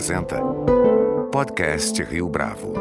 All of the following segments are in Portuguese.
apresenta Podcast Rio Bravo.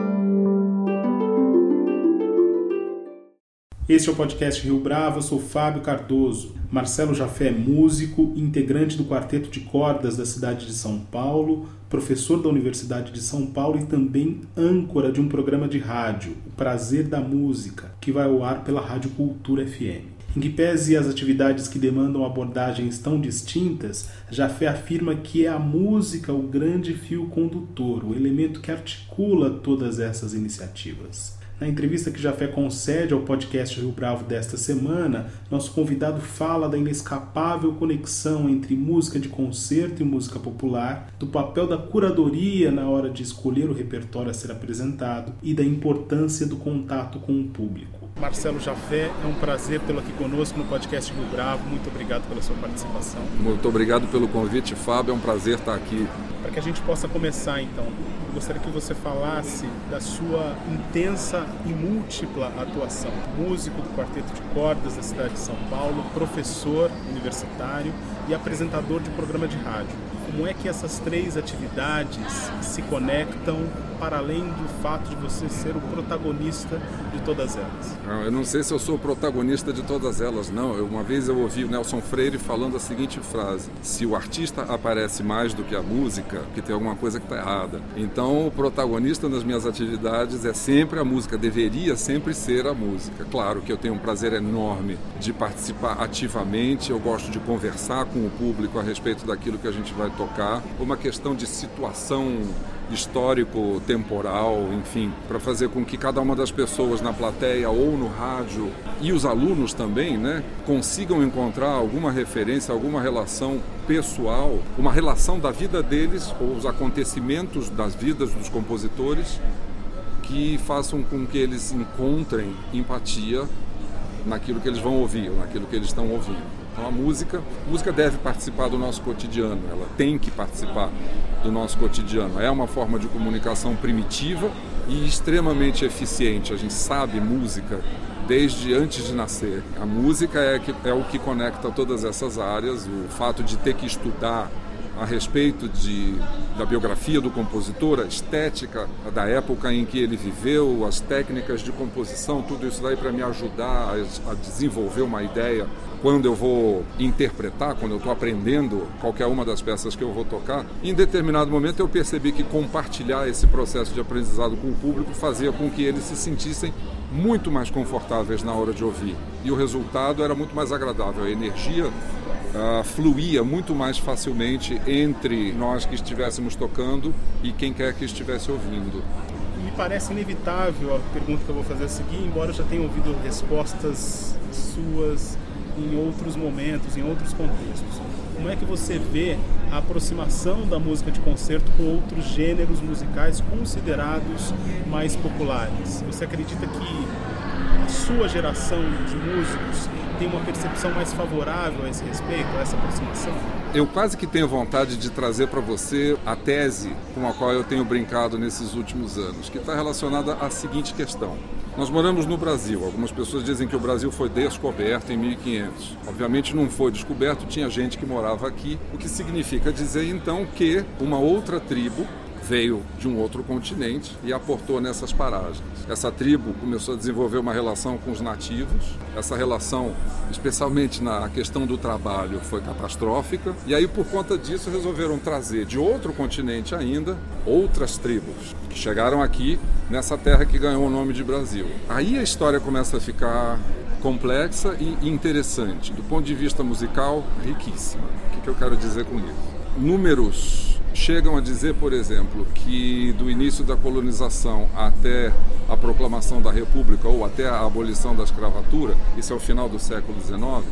Este é o podcast Rio Bravo, eu sou Fábio Cardoso. Marcelo Jafé é músico, integrante do quarteto de cordas da cidade de São Paulo, professor da Universidade de São Paulo e também âncora de um programa de rádio, O Prazer da Música, que vai ao ar pela Rádio Cultura FM. Em que pese as atividades que demandam abordagens tão distintas, Jafé afirma que é a música o grande fio condutor, o elemento que articula todas essas iniciativas. Na entrevista que Jafé concede ao podcast Rio Bravo desta semana, nosso convidado fala da inescapável conexão entre música de concerto e música popular, do papel da curadoria na hora de escolher o repertório a ser apresentado e da importância do contato com o público. Marcelo Jafé, é um prazer tê-lo aqui conosco no podcast Rio Bravo. Muito obrigado pela sua participação. Muito obrigado pelo convite, Fábio. É um prazer estar aqui. Para que a gente possa começar, então, eu gostaria que você falasse da sua intensa e múltipla atuação. Músico do Quarteto de Cordas da cidade de São Paulo, professor universitário e apresentador de programa de rádio. Como é que essas três atividades se conectam para além do fato de você ser o protagonista de todas elas? Eu não sei se eu sou o protagonista de todas elas, não. Eu, uma vez eu ouvi o Nelson Freire falando a seguinte frase: se o artista aparece mais do que a música, que tem alguma coisa que está errada. Então, o protagonista nas minhas atividades é sempre a música, deveria sempre ser a música. Claro que eu tenho um prazer enorme de participar ativamente, eu gosto de conversar com o público a respeito daquilo que a gente vai tocar, uma questão de situação histórico, temporal, enfim, para fazer com que cada uma das pessoas na plateia ou no rádio e os alunos também, né, consigam encontrar alguma referência, alguma relação pessoal, uma relação da vida deles ou os acontecimentos das vidas dos compositores que façam com que eles encontrem empatia naquilo que eles vão ouvir, naquilo que eles estão ouvindo. Então a música, a música deve participar do nosso cotidiano, ela tem que participar do nosso cotidiano. É uma forma de comunicação primitiva e extremamente eficiente. A gente sabe música desde antes de nascer. A música é, que, é o que conecta todas essas áreas. O fato de ter que estudar a respeito de, da biografia do compositor, a estética da época em que ele viveu, as técnicas de composição, tudo isso daí para me ajudar a, a desenvolver uma ideia quando eu vou interpretar, quando eu estou aprendendo qualquer uma das peças que eu vou tocar, em determinado momento eu percebi que compartilhar esse processo de aprendizado com o público fazia com que eles se sentissem muito mais confortáveis na hora de ouvir. E o resultado era muito mais agradável. A energia uh, fluía muito mais facilmente entre nós que estivéssemos tocando e quem quer que estivesse ouvindo. Me parece inevitável a pergunta que eu vou fazer a seguir, embora eu já tenha ouvido respostas suas em outros momentos, em outros contextos. Como é que você vê a aproximação da música de concerto com outros gêneros musicais considerados mais populares? Você acredita que a sua geração de músicos tem uma percepção mais favorável a esse respeito, a essa aproximação? Eu quase que tenho vontade de trazer para você a tese com a qual eu tenho brincado nesses últimos anos, que está relacionada à seguinte questão. Nós moramos no Brasil. Algumas pessoas dizem que o Brasil foi descoberto em 1500. Obviamente não foi descoberto, tinha gente que morava aqui, o que significa dizer então que uma outra tribo veio de um outro continente e aportou nessas paragens. Essa tribo começou a desenvolver uma relação com os nativos. Essa relação, especialmente na questão do trabalho, foi catastrófica. E aí, por conta disso, resolveram trazer de outro continente ainda outras tribos que chegaram aqui nessa terra que ganhou o nome de Brasil. Aí a história começa a ficar complexa e interessante. Do ponto de vista musical, riquíssima. O que eu quero dizer com isso? Números chegam a dizer, por exemplo, que do início da colonização até a proclamação da República ou até a abolição da escravatura, isso é o final do século XIX,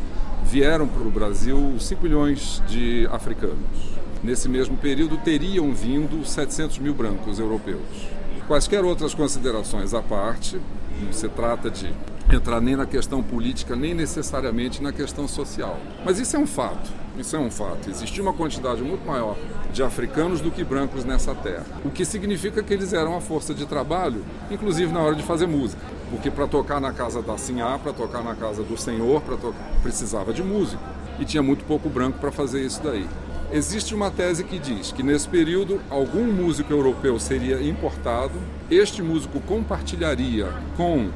vieram para o Brasil 5 milhões de africanos. Nesse mesmo período teriam vindo 700 mil brancos europeus. Quaisquer outras considerações à parte, não se trata de entrar nem na questão política, nem necessariamente na questão social. Mas isso é um fato. Isso é um fato. Existia uma quantidade muito maior de africanos do que brancos nessa terra. O que significa que eles eram a força de trabalho, inclusive na hora de fazer música. Porque para tocar na casa da Sinhá, para tocar na casa do senhor, para precisava de músico. E tinha muito pouco branco para fazer isso daí. Existe uma tese que diz que nesse período algum músico europeu seria importado, este músico compartilharia com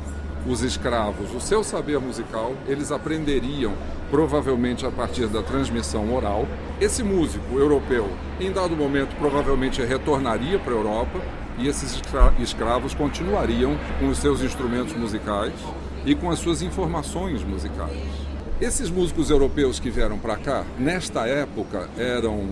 os escravos o seu saber musical, eles aprenderiam provavelmente a partir da transmissão oral. Esse músico europeu, em dado momento, provavelmente retornaria para a Europa e esses escravos continuariam com os seus instrumentos musicais e com as suas informações musicais. Esses músicos europeus que vieram para cá, nesta época, eram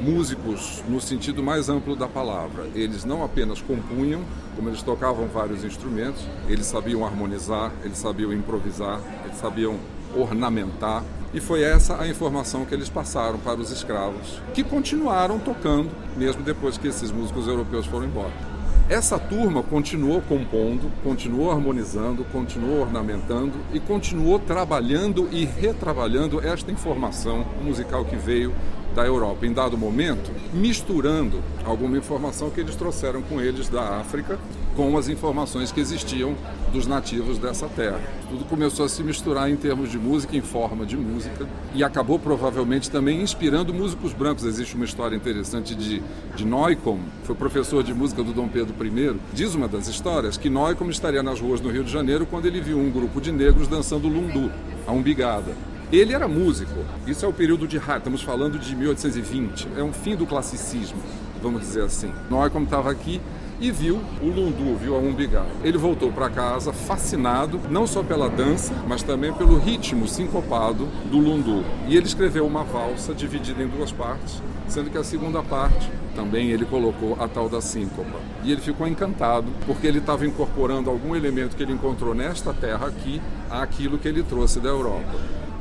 músicos no sentido mais amplo da palavra. Eles não apenas compunham, como eles tocavam vários instrumentos, eles sabiam harmonizar, eles sabiam improvisar, eles sabiam ornamentar. E foi essa a informação que eles passaram para os escravos, que continuaram tocando, mesmo depois que esses músicos europeus foram embora. Essa turma continuou compondo, continuou harmonizando, continuou ornamentando e continuou trabalhando e retrabalhando esta informação musical que veio da Europa em dado momento, misturando alguma informação que eles trouxeram com eles da África com as informações que existiam dos nativos dessa terra. Tudo começou a se misturar em termos de música, em forma de música, e acabou provavelmente também inspirando músicos brancos. Existe uma história interessante de, de Neukomm, foi professor de música do Dom Pedro I. Diz uma das histórias que Neukomm estaria nas ruas no Rio de Janeiro quando ele viu um grupo de negros dançando lundu, a umbigada. Ele era músico. Isso é o período de estamos falando de 1820, é um fim do classicismo, vamos dizer assim. Como estava aqui, e viu o lundu, viu a umbigada. Ele voltou para casa fascinado, não só pela dança, mas também pelo ritmo sincopado do lundu. E ele escreveu uma valsa dividida em duas partes, sendo que a segunda parte também ele colocou a tal da síncopa. E ele ficou encantado porque ele estava incorporando algum elemento que ele encontrou nesta terra aqui àquilo que ele trouxe da Europa.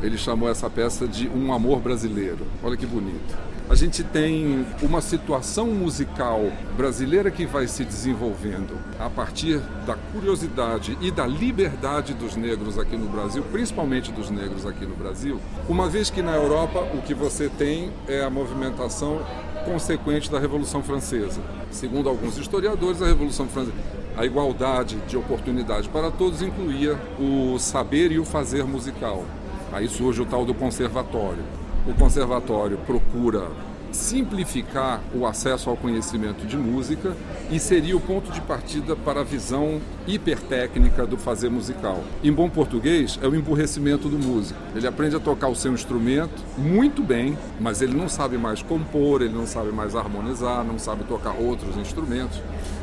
Ele chamou essa peça de Um Amor Brasileiro. Olha que bonito. A gente tem uma situação musical brasileira que vai se desenvolvendo a partir da curiosidade e da liberdade dos negros aqui no Brasil, principalmente dos negros aqui no Brasil, uma vez que na Europa o que você tem é a movimentação consequente da Revolução Francesa. Segundo alguns historiadores, a Revolução Francesa a igualdade de oportunidade para todos incluía o saber e o fazer musical. Aí surge o tal do conservatório. O conservatório procura simplificar o acesso ao conhecimento de música e seria o ponto de partida para a visão hipertécnica do fazer musical. Em bom português, é o emburrecimento do músico. Ele aprende a tocar o seu instrumento muito bem, mas ele não sabe mais compor, ele não sabe mais harmonizar, não sabe tocar outros instrumentos,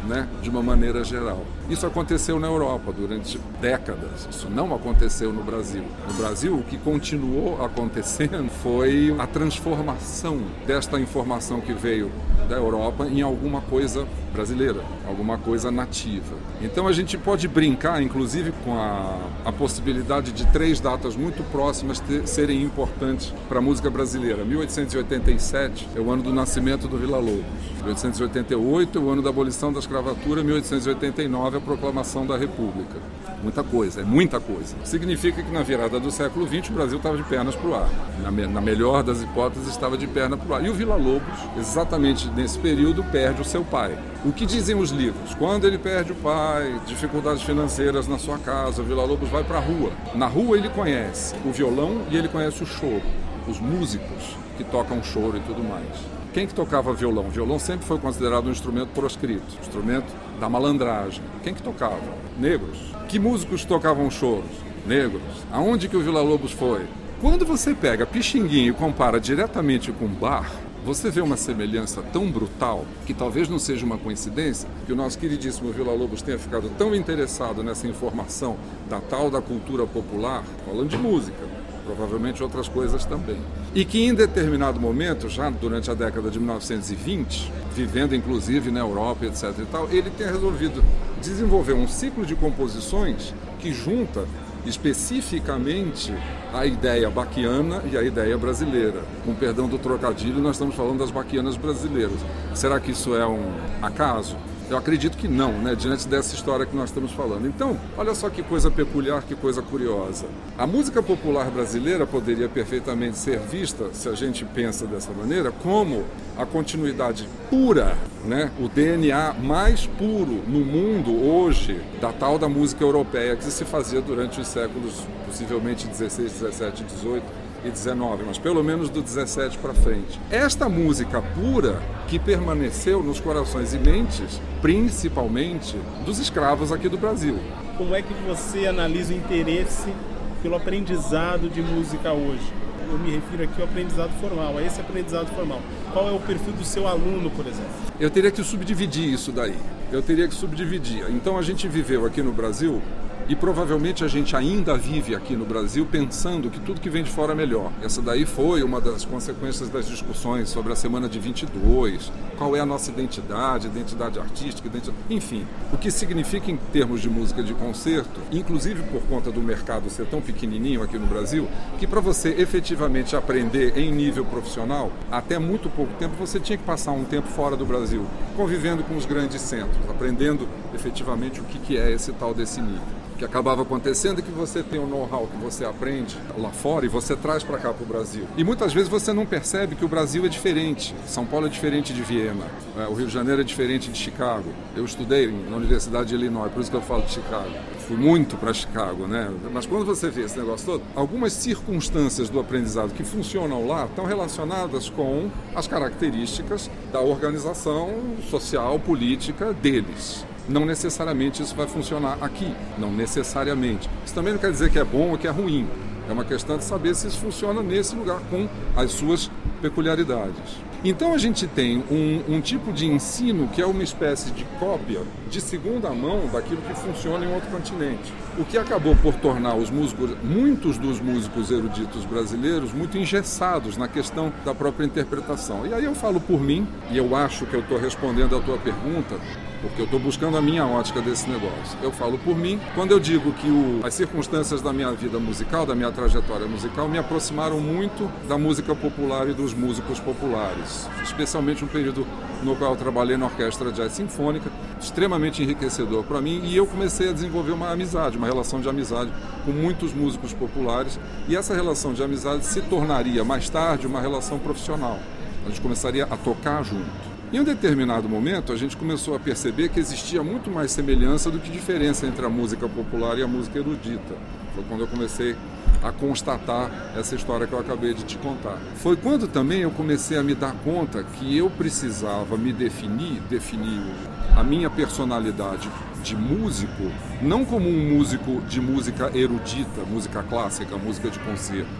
né, de uma maneira geral. Isso aconteceu na Europa durante décadas. Isso não aconteceu no Brasil. No Brasil, o que continuou acontecendo foi a transformação desta informação que veio da Europa em alguma coisa brasileira, alguma coisa nativa. Então a gente pode brincar, inclusive, com a, a possibilidade de três datas muito próximas ter, serem importantes para a música brasileira. 1887 é o ano do nascimento do Vila Lobos. 1888 é o ano da abolição da escravatura. 1889 é a proclamação da República. Muita coisa, é muita coisa. Significa que na virada do século XX o Brasil estava de pernas para o ar. Na, na melhor das hipóteses, estava de perna para o ar. E o Vila Lobos, exatamente nesse período, perde o seu pai. O que dizem os livros? Quando ele perde o pai, dificuldades financeiras na sua casa, o Vila Lobos vai para a rua. Na rua ele conhece o violão e ele conhece o choro, os músicos que tocam choro e tudo mais. Quem que tocava violão? O violão sempre foi considerado um instrumento proscrito, instrumento da malandragem. Quem que tocava? Negros. Que músicos tocavam choros? Negros. Aonde que o Vila Lobos foi? Quando você pega Pixinguinha e compara diretamente com Bar, você vê uma semelhança tão brutal que talvez não seja uma coincidência que o nosso queridíssimo Vila Lobos tenha ficado tão interessado nessa informação da tal da cultura popular, falando de música, provavelmente outras coisas também. E que em determinado momento, já durante a década de 1920, vivendo inclusive na Europa, etc e tal, ele tenha resolvido desenvolver um ciclo de composições que junta especificamente a ideia baquiana e a ideia brasileira. Com perdão do trocadilho, nós estamos falando das baquianas brasileiras. Será que isso é um acaso? Eu acredito que não, né, diante dessa história que nós estamos falando. Então, olha só que coisa peculiar, que coisa curiosa. A música popular brasileira poderia perfeitamente ser vista, se a gente pensa dessa maneira, como a continuidade pura, né, o DNA mais puro no mundo hoje da tal da música europeia que se fazia durante os séculos possivelmente 16, 17, 18 e 19, mas pelo menos do 17 para frente. Esta música pura que permaneceu nos corações e mentes, principalmente dos escravos aqui do Brasil. Como é que você analisa o interesse pelo aprendizado de música hoje? Eu me refiro aqui ao aprendizado formal, a esse aprendizado formal. Qual é o perfil do seu aluno, por exemplo? Eu teria que subdividir isso daí. Eu teria que subdividir. Então a gente viveu aqui no Brasil e provavelmente a gente ainda vive aqui no Brasil pensando que tudo que vem de fora é melhor. Essa daí foi uma das consequências das discussões sobre a semana de 22, qual é a nossa identidade, identidade artística, identidade... enfim. O que significa em termos de música de concerto, inclusive por conta do mercado ser tão pequenininho aqui no Brasil, que para você efetivamente aprender em nível profissional, até muito pouco tempo você tinha que passar um tempo fora do Brasil, convivendo com os grandes centros, aprendendo efetivamente o que é esse tal desse nível que acabava acontecendo é que você tem o know-how que você aprende lá fora e você traz para cá para o Brasil. E muitas vezes você não percebe que o Brasil é diferente. São Paulo é diferente de Viena, é, o Rio de Janeiro é diferente de Chicago. Eu estudei na Universidade de Illinois, por isso que eu falo de Chicago. Fui muito para Chicago, né? Mas quando você vê esse negócio todo, algumas circunstâncias do aprendizado que funcionam lá estão relacionadas com as características da organização social, política deles não necessariamente isso vai funcionar aqui, não necessariamente. Isso também não quer dizer que é bom ou que é ruim. É uma questão de saber se isso funciona nesse lugar com as suas peculiaridades. Então a gente tem um, um, tipo de ensino que é uma espécie de cópia de segunda mão daquilo que funciona em outro continente. O que acabou por tornar os músicos, muitos dos músicos eruditos brasileiros, muito engessados na questão da própria interpretação. E aí eu falo por mim, e eu acho que eu estou respondendo a tua pergunta, porque eu estou buscando a minha ótica desse negócio. Eu falo por mim, quando eu digo que o, as circunstâncias da minha vida musical, da minha trajetória musical, me aproximaram muito da música popular e dos músicos populares, especialmente um período no qual eu trabalhei na orquestra jazz sinfônica, extremamente enriquecedor para mim, e eu comecei a desenvolver uma amizade, uma relação de amizade com muitos músicos populares, e essa relação de amizade se tornaria mais tarde uma relação profissional. A gente começaria a tocar junto. Em um determinado momento, a gente começou a perceber que existia muito mais semelhança do que diferença entre a música popular e a música erudita. Foi quando eu comecei a constatar essa história que eu acabei de te contar. Foi quando também eu comecei a me dar conta que eu precisava me definir, definir a minha personalidade de músico, não como um músico de música erudita, música clássica, música de concerto,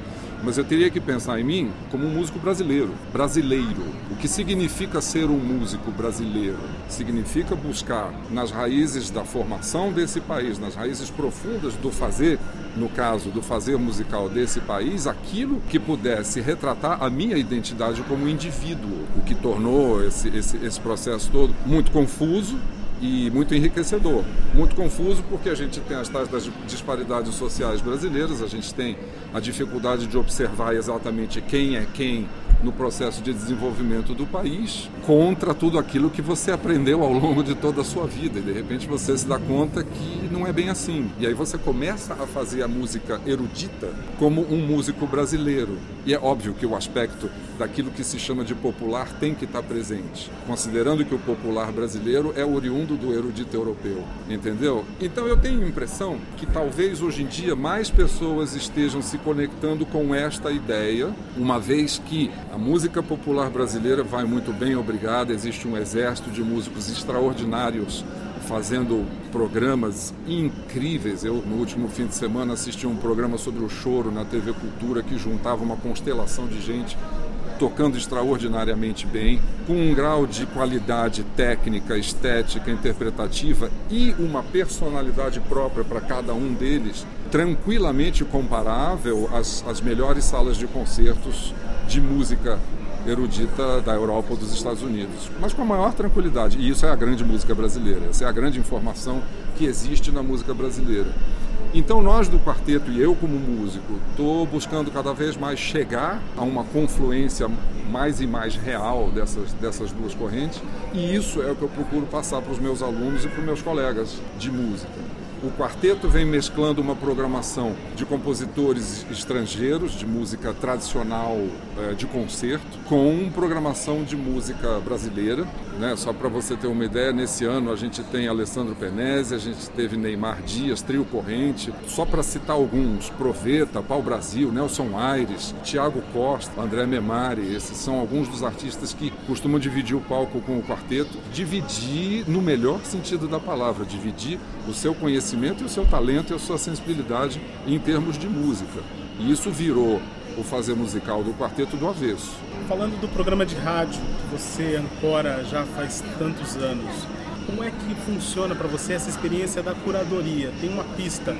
mas eu teria que pensar em mim como um músico brasileiro, brasileiro. O que significa ser um músico brasileiro? Significa buscar nas raízes da formação desse país, nas raízes profundas do fazer, no caso do fazer musical desse país, aquilo que pudesse retratar a minha identidade como indivíduo, o que tornou esse, esse, esse processo todo muito confuso, e muito enriquecedor. Muito confuso porque a gente tem as tais das disparidades sociais brasileiras, a gente tem a dificuldade de observar exatamente quem é quem no processo de desenvolvimento do país contra tudo aquilo que você aprendeu ao longo de toda a sua vida. E de repente você se dá conta que não é bem assim. E aí você começa a fazer a música erudita como um músico brasileiro. E é óbvio que o aspecto daquilo que se chama de popular tem que estar presente, considerando que o popular brasileiro é oriundo do erudito europeu, entendeu? Então eu tenho a impressão que talvez hoje em dia mais pessoas estejam se conectando com esta ideia, uma vez que a música popular brasileira vai muito bem, obrigada. Existe um exército de músicos extraordinários fazendo programas incríveis. Eu, no último fim de semana, assisti um programa sobre o choro na TV Cultura que juntava uma constelação de gente tocando extraordinariamente bem, com um grau de qualidade técnica, estética, interpretativa e uma personalidade própria para cada um deles, tranquilamente comparável às, às melhores salas de concertos de música erudita da Europa ou dos Estados Unidos, mas com a maior tranquilidade. E isso é a grande música brasileira, essa é a grande informação que existe na música brasileira. Então nós do quarteto e eu como músico estou buscando cada vez mais chegar a uma confluência mais e mais real dessas, dessas duas correntes e isso é o que eu procuro passar para os meus alunos e para os meus colegas de música. O quarteto vem mesclando uma programação de compositores estrangeiros, de música tradicional eh, de concerto, com programação de música brasileira. Né? Só para você ter uma ideia, nesse ano a gente tem Alessandro Penese, a gente teve Neymar Dias, Trio Corrente, só para citar alguns, Proveta, Pau Brasil, Nelson Aires, Tiago Costa, André Memari, esses são alguns dos artistas que costumam dividir o palco com o quarteto. Dividir no melhor sentido da palavra, dividir o seu conhecimento e o seu talento e a sua sensibilidade em termos de música. E isso virou o fazer musical do quarteto do avesso. Falando do programa de rádio que você ancora já faz tantos anos, como é que funciona para você essa experiência da curadoria? Tem uma pista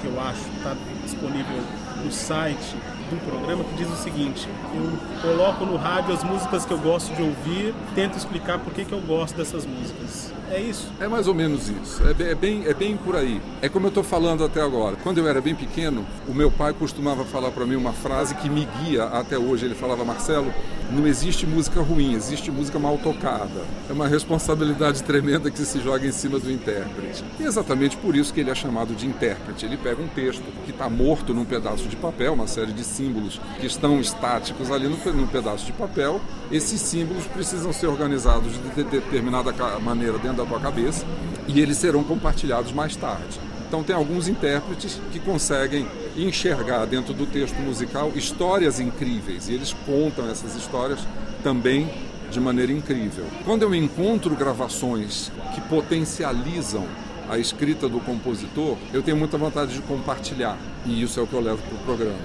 que eu acho está disponível no site do programa que diz o seguinte: eu coloco no rádio as músicas que eu gosto de ouvir, tento explicar por que, que eu gosto dessas músicas. É isso? É mais ou menos isso. É bem, é bem, é bem por aí. É como eu estou falando até agora. Quando eu era bem pequeno, o meu pai costumava falar para mim uma frase que me guia até hoje. Ele falava: Marcelo, não existe música ruim, existe música mal tocada. É uma responsabilidade tremenda que se joga em cima do intérprete. E é exatamente por isso que ele é chamado de intérprete. Ele pega um texto que está morto num pedaço de papel, uma série de símbolos que estão estáticos ali num pedaço de papel. Esses símbolos precisam ser organizados de determinada maneira dentro da tua cabeça e eles serão compartilhados mais tarde. Então tem alguns intérpretes que conseguem enxergar dentro do texto musical histórias incríveis e eles contam essas histórias também de maneira incrível. Quando eu encontro gravações que potencializam a escrita do compositor, eu tenho muita vontade de compartilhar e isso é o que eu levo para o programa.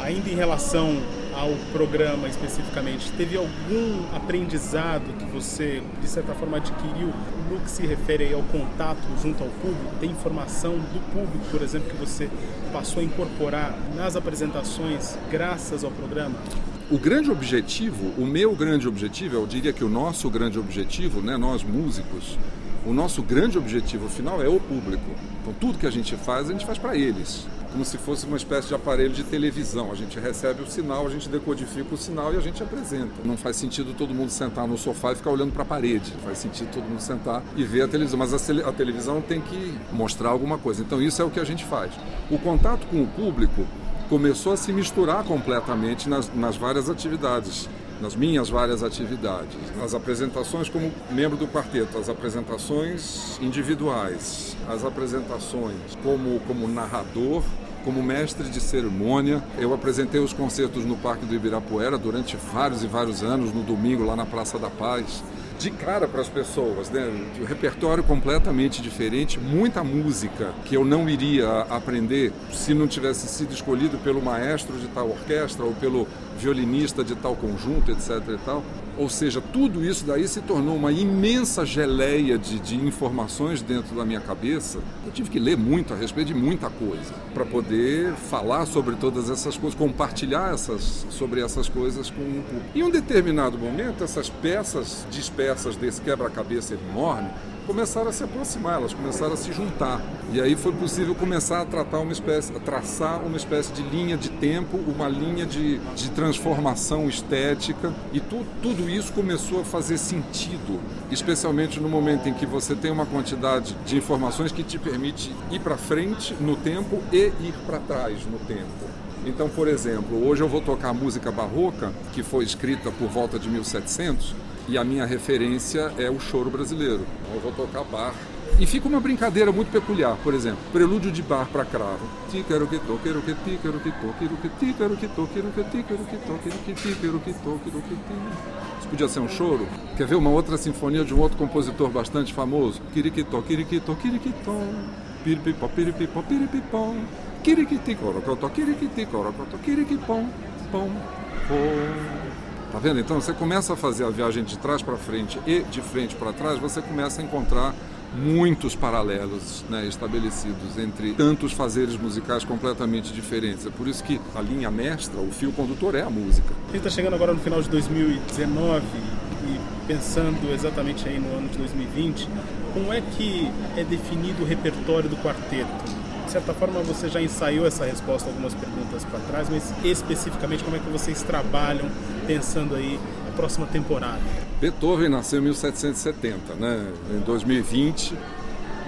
Ainda em relação ao programa especificamente, teve algum aprendizado que você, de certa forma, adquiriu no que se refere ao contato junto ao público? Tem informação do público, por exemplo, que você passou a incorporar nas apresentações graças ao programa? O grande objetivo, o meu grande objetivo, eu diria que o nosso grande objetivo, né, nós músicos, o nosso grande objetivo final é o público. Então tudo que a gente faz, a gente faz para eles como se fosse uma espécie de aparelho de televisão. A gente recebe o sinal, a gente decodifica o sinal e a gente apresenta. Não faz sentido todo mundo sentar no sofá e ficar olhando para a parede. Faz sentido todo mundo sentar e ver a televisão. Mas a, a televisão tem que mostrar alguma coisa. Então isso é o que a gente faz. O contato com o público começou a se misturar completamente nas, nas várias atividades nas minhas várias atividades, nas apresentações como membro do quarteto, as apresentações individuais, as apresentações como, como narrador, como mestre de cerimônia. Eu apresentei os concertos no Parque do Ibirapuera durante vários e vários anos, no domingo lá na Praça da Paz de cara para as pessoas, né? Um repertório completamente diferente, muita música que eu não iria aprender se não tivesse sido escolhido pelo maestro de tal orquestra ou pelo violinista de tal conjunto, etc. e tal. Ou seja, tudo isso daí se tornou uma imensa geleia de, de informações dentro da minha cabeça. Eu tive que ler muito a respeito de muita coisa para poder falar sobre todas essas coisas, compartilhar essas, sobre essas coisas com o público. Em um determinado momento, essas peças dispersas desse quebra-cabeça enorme começaram a se aproximar, elas começaram a se juntar. E aí foi possível começar a tratar uma espécie, a traçar uma espécie de linha de tempo, uma linha de, de transformação estética. E tu, tudo isso começou a fazer sentido, especialmente no momento em que você tem uma quantidade de informações que te permite ir para frente no tempo e ir para trás no tempo. Então, por exemplo, hoje eu vou tocar música barroca, que foi escrita por volta de 1700, e a minha referência é o choro brasileiro. Então eu vou tocar bar. E fica uma brincadeira muito peculiar, por exemplo, prelúdio de bar para cravo. Tíquero que to, quero que quero que to, quero que quero que to, quero que quero que to, quero que quero que to, quero que ti. Isso podia ser um choro? Quer ver uma outra sinfonia de um outro compositor bastante famoso? Quiriquitó, quiriquitó, quiriquitó. Piripipó, piripipó, piripipó. Quiriquiti, corocotó, quiriquiti, corocotó, quiriquipom, pom, pom. Tá vendo? Então você começa a fazer a viagem de trás para frente e de frente para trás, você começa a encontrar muitos paralelos né, estabelecidos entre tantos fazeres musicais completamente diferentes. É por isso que a linha mestra, o fio condutor é a música. A gente está chegando agora no final de 2019 e pensando exatamente aí no ano de 2020, como é que é definido o repertório do quarteto? De certa forma você já ensaiou essa resposta algumas perguntas para trás, mas especificamente como é que vocês trabalham pensando aí a próxima temporada? Beethoven nasceu em 1770, né? Em 2020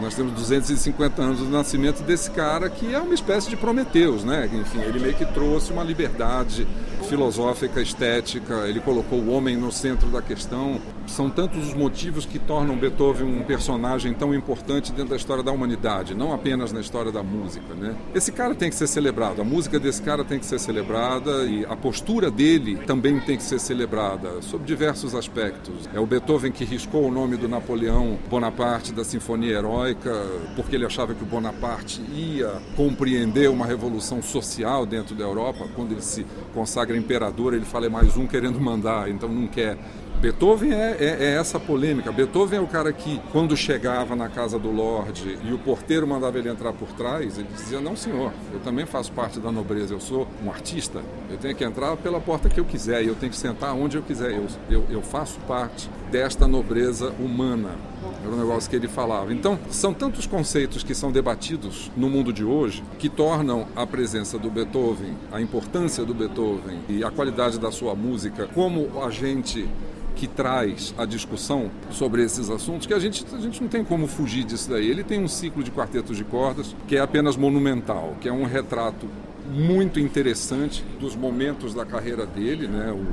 Nós temos 250 anos do nascimento desse cara que é uma espécie de Prometeus, né? Enfim, ele meio que trouxe uma liberdade filosófica, estética, ele colocou o homem no centro da questão. São tantos os motivos que tornam Beethoven um personagem tão importante dentro da história da humanidade, não apenas na história da música, né? Esse cara tem que ser celebrado, a música desse cara tem que ser celebrada e a postura dele também tem que ser celebrada, sob diversos aspectos. É o Beethoven que riscou o nome do Napoleão Bonaparte da Sinfonia Heróica, porque ele achava que o Bonaparte ia compreender uma revolução social dentro da Europa, quando ele se consagra imperador, ele fala é mais um querendo mandar, então não quer. Beethoven é, é, é, essa polêmica. Beethoven é o cara que, quando chegava na casa do Lorde e o porteiro mandava ele entrar por trás, ele dizia: Não, senhor, eu também faço parte da nobreza, eu sou um artista, eu tenho que entrar pela porta que eu quiser e eu tenho que sentar onde eu quiser, eu, eu, eu faço parte desta nobreza humana. Era um negócio que ele falava. Então, são tantos conceitos que são debatidos no mundo de hoje que tornam a presença do Beethoven, a importância do Beethoven e a qualidade da sua música como agente que traz a discussão sobre esses assuntos, que a gente, a gente não tem como fugir disso daí. Ele tem um ciclo de quartetos de cordas que é apenas monumental, que é um retrato muito interessante dos momentos da carreira dele, né? O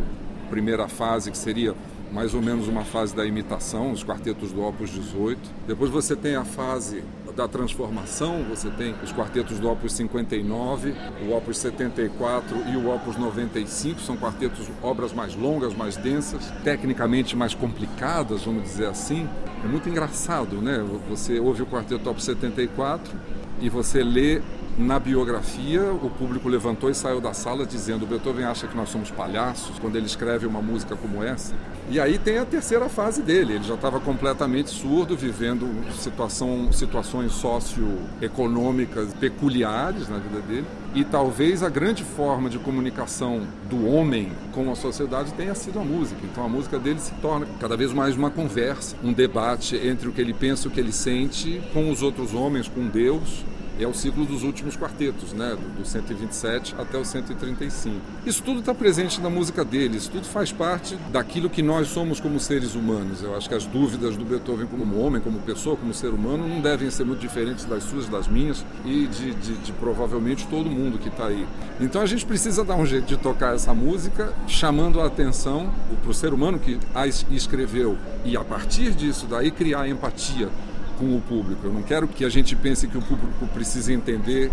primeira fase que seria mais ou menos uma fase da imitação, os quartetos do Opus 18. Depois você tem a fase da transformação, você tem os quartetos do Opus 59, o Opus 74 e o Opus 95, são quartetos, obras mais longas, mais densas, tecnicamente mais complicadas, vamos dizer assim. É muito engraçado, né? Você ouve o quarteto Opus 74 e você lê na biografia, o público levantou e saiu da sala dizendo: Beethoven acha que nós somos palhaços quando ele escreve uma música como essa. E aí tem a terceira fase dele. Ele já estava completamente surdo, vivendo situação, situações socioeconômicas peculiares na vida dele. E talvez a grande forma de comunicação do homem com a sociedade tenha sido a música. Então a música dele se torna cada vez mais uma conversa, um debate entre o que ele pensa o que ele sente com os outros homens, com Deus é o ciclo dos últimos quartetos, né? do, do 127 até o 135. Isso tudo está presente na música dele, isso tudo faz parte daquilo que nós somos como seres humanos. Eu acho que as dúvidas do Beethoven como homem, como pessoa, como ser humano, não devem ser muito diferentes das suas, das minhas e de, de, de provavelmente todo mundo que está aí. Então a gente precisa dar um jeito de tocar essa música, chamando a atenção para o ser humano que a escreveu e a partir disso daí criar empatia com o público. Eu não quero que a gente pense que o público precisa entender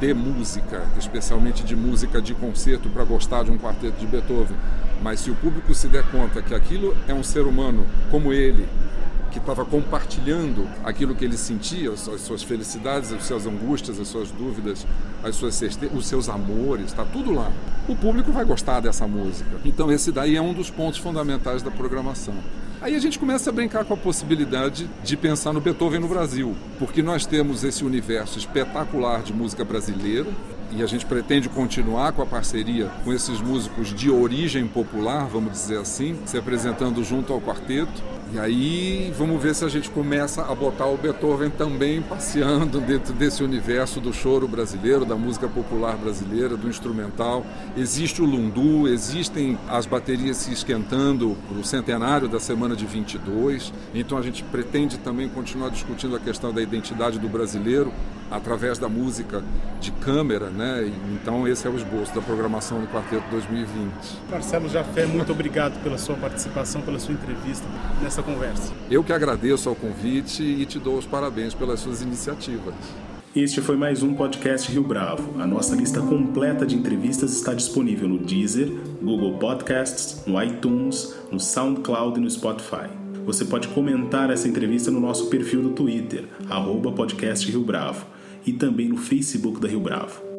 de música, especialmente de música de concerto, para gostar de um quarteto de Beethoven. Mas se o público se der conta que aquilo é um ser humano como ele, que estava compartilhando aquilo que ele sentia, as suas felicidades, as suas angústias, as suas dúvidas, as suas os seus amores, está tudo lá. O público vai gostar dessa música. Então esse daí é um dos pontos fundamentais da programação. Aí a gente começa a brincar com a possibilidade de pensar no Beethoven no Brasil, porque nós temos esse universo espetacular de música brasileira e a gente pretende continuar com a parceria com esses músicos de origem popular, vamos dizer assim, se apresentando junto ao quarteto. E aí vamos ver se a gente começa a botar o Beethoven também passeando dentro desse universo do choro brasileiro, da música popular brasileira, do instrumental. Existe o lundu, existem as baterias se esquentando para o centenário da semana de 22. Então a gente pretende também continuar discutindo a questão da identidade do brasileiro através da música de câmera, né? Então esse é o esboço da programação do Quarteto 2020. Marcelo Jafé, muito obrigado pela sua participação, pela sua entrevista nessa conversa. Eu que agradeço ao convite e te dou os parabéns pelas suas iniciativas. Este foi mais um podcast Rio Bravo. A nossa lista completa de entrevistas está disponível no Deezer, Google Podcasts, no iTunes, no SoundCloud e no Spotify. Você pode comentar essa entrevista no nosso perfil do Twitter, arroba podcast Rio Bravo e também no Facebook da Rio Bravo.